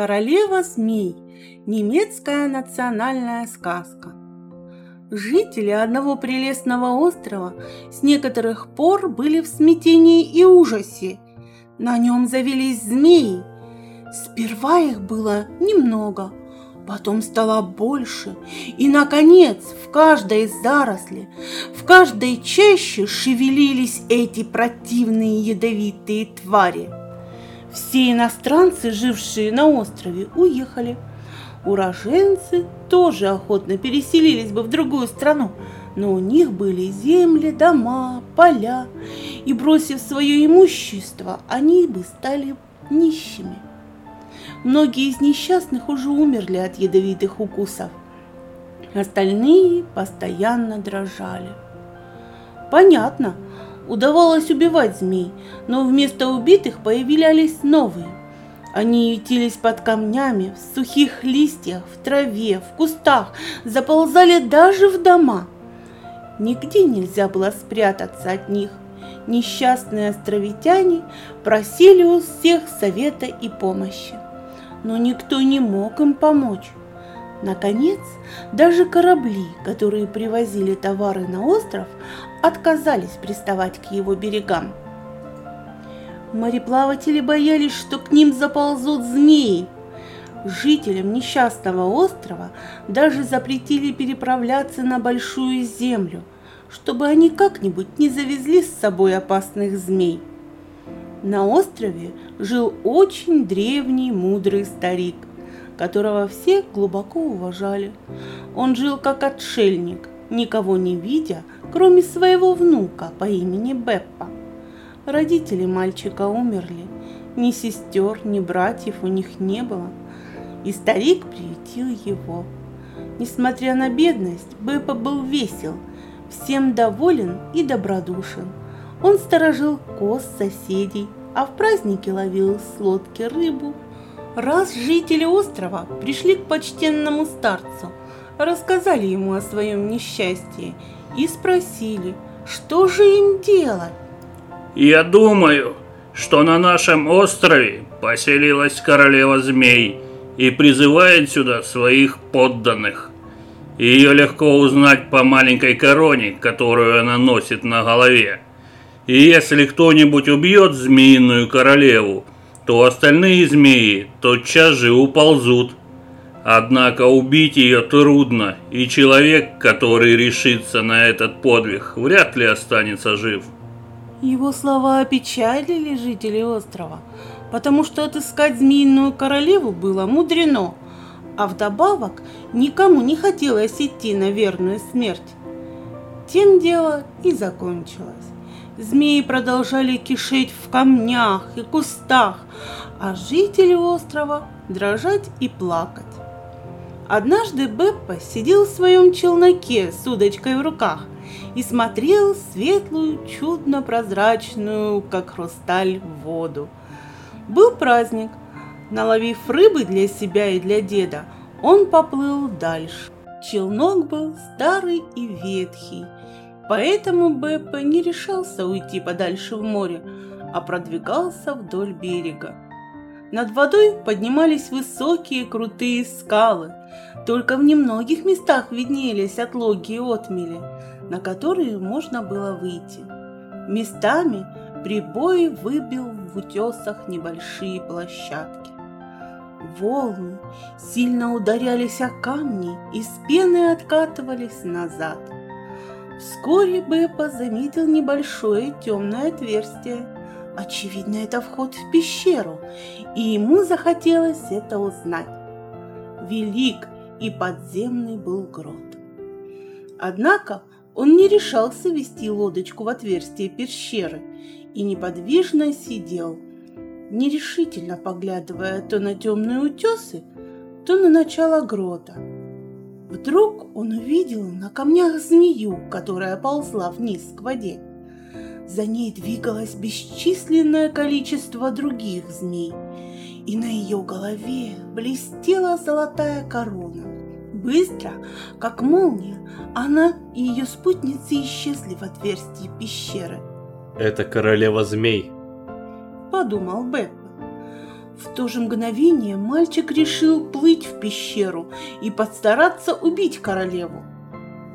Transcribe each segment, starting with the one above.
Королева змей. Немецкая национальная сказка. Жители одного прелестного острова с некоторых пор были в смятении и ужасе. На нем завелись змеи. Сперва их было немного, потом стало больше, и, наконец, в каждой заросли, в каждой чаще шевелились эти противные ядовитые твари – все иностранцы, жившие на острове, уехали. Уроженцы тоже охотно переселились бы в другую страну, но у них были земли, дома, поля, и, бросив свое имущество, они бы стали нищими. Многие из несчастных уже умерли от ядовитых укусов. Остальные постоянно дрожали. Понятно, удавалось убивать змей, но вместо убитых появлялись новые. Они ютились под камнями, в сухих листьях, в траве, в кустах, заползали даже в дома. Нигде нельзя было спрятаться от них. Несчастные островитяне просили у всех совета и помощи, но никто не мог им помочь. Наконец, даже корабли, которые привозили товары на остров, отказались приставать к его берегам. Мореплаватели боялись, что к ним заползут змеи. Жителям несчастного острова даже запретили переправляться на большую землю, чтобы они как-нибудь не завезли с собой опасных змей. На острове жил очень древний мудрый старик, которого все глубоко уважали. Он жил как отшельник, никого не видя, кроме своего внука по имени Беппа. Родители мальчика умерли, ни сестер, ни братьев у них не было, и старик приютил его. Несмотря на бедность, Беппа был весел, всем доволен и добродушен. Он сторожил коз соседей, а в празднике ловил с лодки рыбу. Раз жители острова пришли к почтенному старцу, рассказали ему о своем несчастье и спросили, что же им делать. «Я думаю, что на нашем острове поселилась королева змей и призывает сюда своих подданных. Ее легко узнать по маленькой короне, которую она носит на голове. И если кто-нибудь убьет змеиную королеву, то остальные змеи тотчас же уползут Однако убить ее трудно, и человек, который решится на этот подвиг, вряд ли останется жив. Его слова опечалили жителей острова, потому что отыскать змеиную королеву было мудрено, а вдобавок никому не хотелось идти на верную смерть. Тем дело и закончилось. Змеи продолжали кишеть в камнях и кустах, а жители острова дрожать и плакать. Однажды Беппа сидел в своем челноке с удочкой в руках и смотрел светлую, чудно-прозрачную, как хрусталь, воду. Был праздник. Наловив рыбы для себя и для деда, он поплыл дальше. Челнок был старый и ветхий, поэтому Беппа не решался уйти подальше в море, а продвигался вдоль берега. Над водой поднимались высокие крутые скалы. Только в немногих местах виднелись отлоги и отмели, на которые можно было выйти. Местами прибой выбил в утесах небольшие площадки. Волны сильно ударялись о камни и с пены откатывались назад. Вскоре Беппа заметил небольшое темное отверстие – Очевидно, это вход в пещеру, и ему захотелось это узнать. Велик и подземный был грот. Однако он не решался вести лодочку в отверстие пещеры и неподвижно сидел, нерешительно поглядывая то на темные утесы, то на начало грота. Вдруг он увидел на камнях змею, которая ползла вниз к воде. За ней двигалось бесчисленное количество других змей, и на ее голове блестела золотая корона. Быстро, как молния, она и ее спутницы исчезли в отверстии пещеры. «Это королева змей», — подумал Беппа. В то же мгновение мальчик решил плыть в пещеру и постараться убить королеву.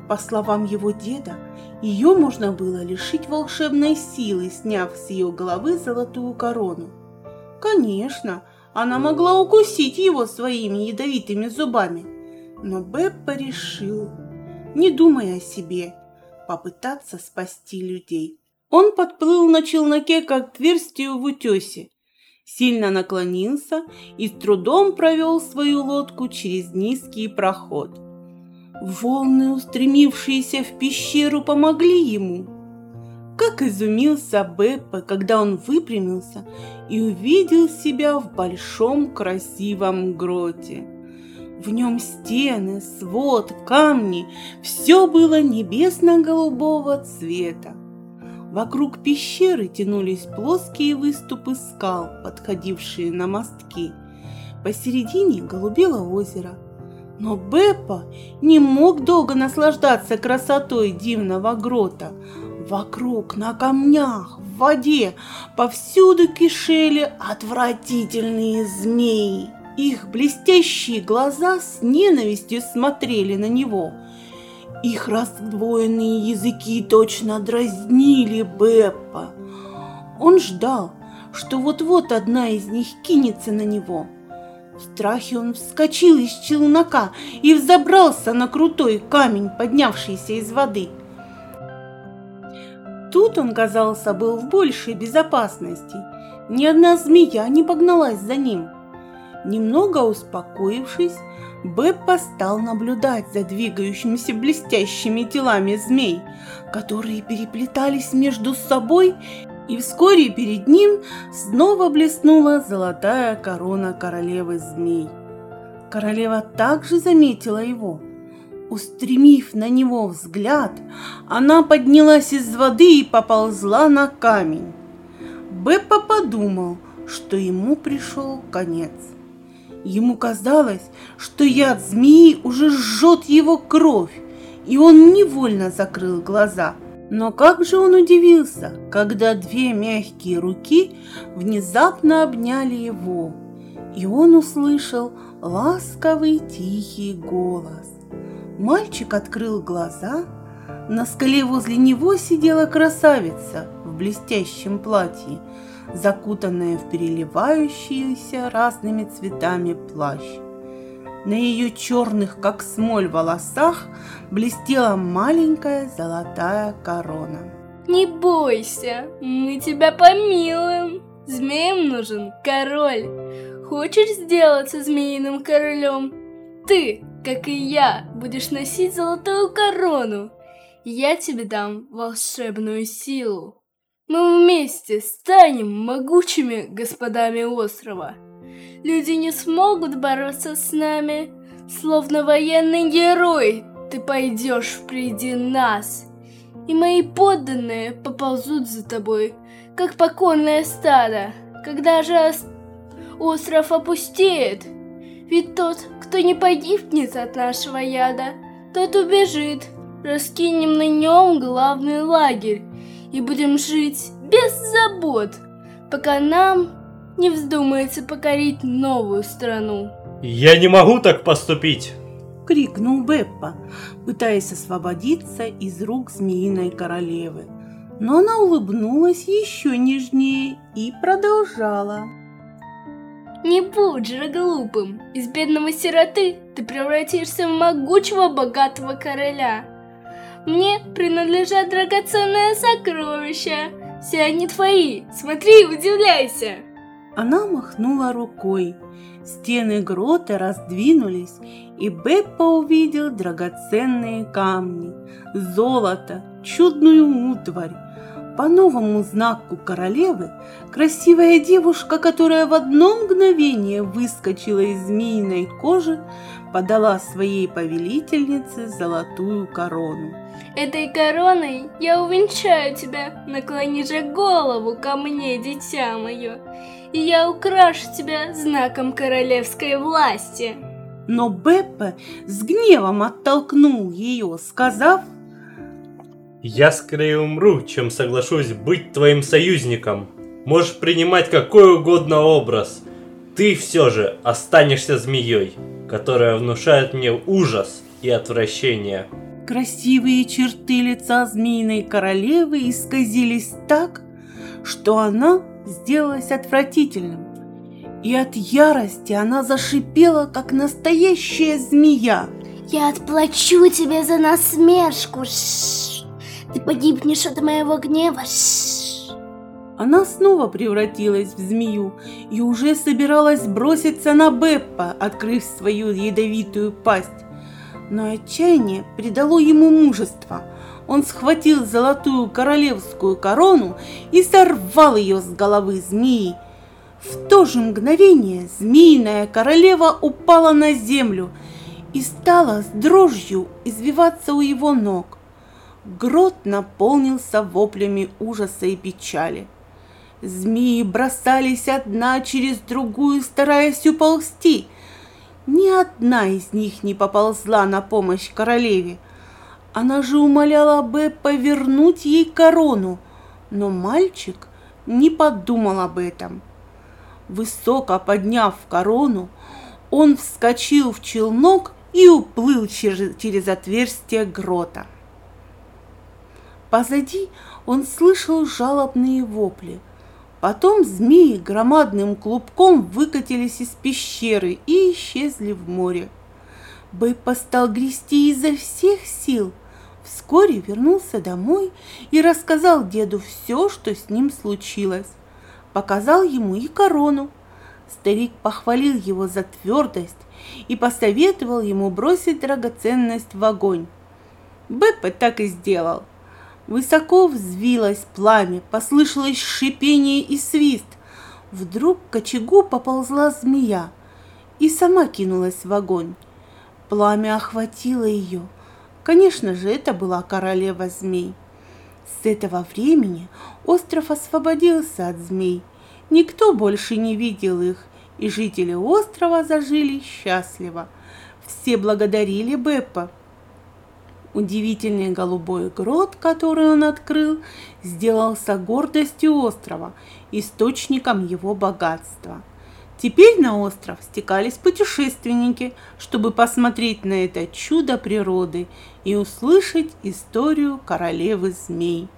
По словам его деда, ее можно было лишить волшебной силы, сняв с ее головы золотую корону. Конечно, она могла укусить его своими ядовитыми зубами, но Беппа решил, не думая о себе, попытаться спасти людей. Он подплыл на челноке к отверстию в утесе, сильно наклонился и с трудом провел свою лодку через низкий проход. Волны, устремившиеся в пещеру, помогли ему. Как изумился Беппа, когда он выпрямился и увидел себя в большом красивом гроте. В нем стены, свод, камни, все было небесно-голубого цвета. Вокруг пещеры тянулись плоские выступы скал, подходившие на мостки. Посередине голубело озеро. Но Беппа не мог долго наслаждаться красотой дивного грота. Вокруг, на камнях, в воде, повсюду кишели отвратительные змеи. Их блестящие глаза с ненавистью смотрели на него. Их раздвоенные языки точно дразнили Беппа. Он ждал, что вот-вот одна из них кинется на него. В страхе он вскочил из челнока и взобрался на крутой камень, поднявшийся из воды. Тут он, казался, был в большей безопасности. Ни одна змея не погналась за ним – Немного успокоившись, Беппа стал наблюдать за двигающимися блестящими телами змей, которые переплетались между собой, и вскоре перед ним снова блеснула золотая корона королевы змей. Королева также заметила его. Устремив на него взгляд, она поднялась из воды и поползла на камень. Беппа подумал, что ему пришел конец. Ему казалось, что яд змеи уже жжет его кровь, и он невольно закрыл глаза. Но как же он удивился, когда две мягкие руки внезапно обняли его, и он услышал ласковый тихий голос. Мальчик открыл глаза, на скале возле него сидела красавица в блестящем платье закутанная в переливающийся разными цветами плащ. На ее черных, как смоль, волосах блестела маленькая золотая корона. Не бойся, мы тебя помилуем. Змеям нужен король. Хочешь сделаться змеиным королем? Ты, как и я, будешь носить золотую корону. Я тебе дам волшебную силу. Мы вместе станем могучими господами острова. Люди не смогут бороться с нами. Словно военный герой, ты пойдешь впереди нас. И мои подданные поползут за тобой, как покорное стадо. Когда же остров опустеет? Ведь тот, кто не погибнет от нашего яда, тот убежит. Раскинем на нем главный лагерь и будем жить без забот, пока нам не вздумается покорить новую страну. Я не могу так поступить! Крикнул Беппа, пытаясь освободиться из рук змеиной королевы. Но она улыбнулась еще нежнее и продолжала. Не будь же глупым. Из бедного сироты ты превратишься в могучего богатого короля. Мне принадлежат драгоценные сокровища. Все они твои. Смотри и удивляйся. Она махнула рукой. Стены грота раздвинулись, и Беппа увидел драгоценные камни, золото, чудную утварь. По новому знаку королевы красивая девушка, которая в одно мгновение выскочила из змеиной кожи, подала своей повелительнице золотую корону. Этой короной я увенчаю тебя, наклони же голову ко мне, дитя мое, и я украшу тебя знаком королевской власти. Но Беппе с гневом оттолкнул ее, сказав, «Я скорее умру, чем соглашусь быть твоим союзником. Можешь принимать какой угодно образ, ты все же останешься змеей, которая внушает мне ужас и отвращение. Красивые черты лица змеиной королевы исказились так, что она сделалась отвратительным. И от ярости она зашипела, как настоящая змея. Я отплачу тебе за насмешку. Ш -ш. Ты погибнешь от моего гнева. Ш -ш. Она снова превратилась в змею и уже собиралась броситься на Беппа, открыв свою ядовитую пасть. Но отчаяние придало ему мужество. Он схватил золотую королевскую корону и сорвал ее с головы змеи. В то же мгновение змеиная королева упала на землю и стала с дрожью извиваться у его ног. Грот наполнился воплями ужаса и печали. Змеи бросались одна через другую, стараясь уползти – ни одна из них не поползла на помощь королеве. Она же умоляла Беппа вернуть ей корону, но мальчик не подумал об этом. Высоко подняв корону, он вскочил в челнок и уплыл через, через отверстие грота. Позади он слышал жалобные вопли – Потом змеи громадным клубком выкатились из пещеры и исчезли в море. Бэйпа стал грести изо всех сил. Вскоре вернулся домой и рассказал деду все, что с ним случилось. Показал ему и корону. Старик похвалил его за твердость и посоветовал ему бросить драгоценность в огонь. Бэппа так и сделал – Высоко взвилось пламя, послышалось шипение и свист. Вдруг к очагу поползла змея и сама кинулась в огонь. Пламя охватило ее. Конечно же, это была королева змей. С этого времени остров освободился от змей. Никто больше не видел их, и жители острова зажили счастливо. Все благодарили Беппа Удивительный голубой грот, который он открыл, сделался гордостью острова, источником его богатства. Теперь на остров стекались путешественники, чтобы посмотреть на это чудо природы и услышать историю королевы змей.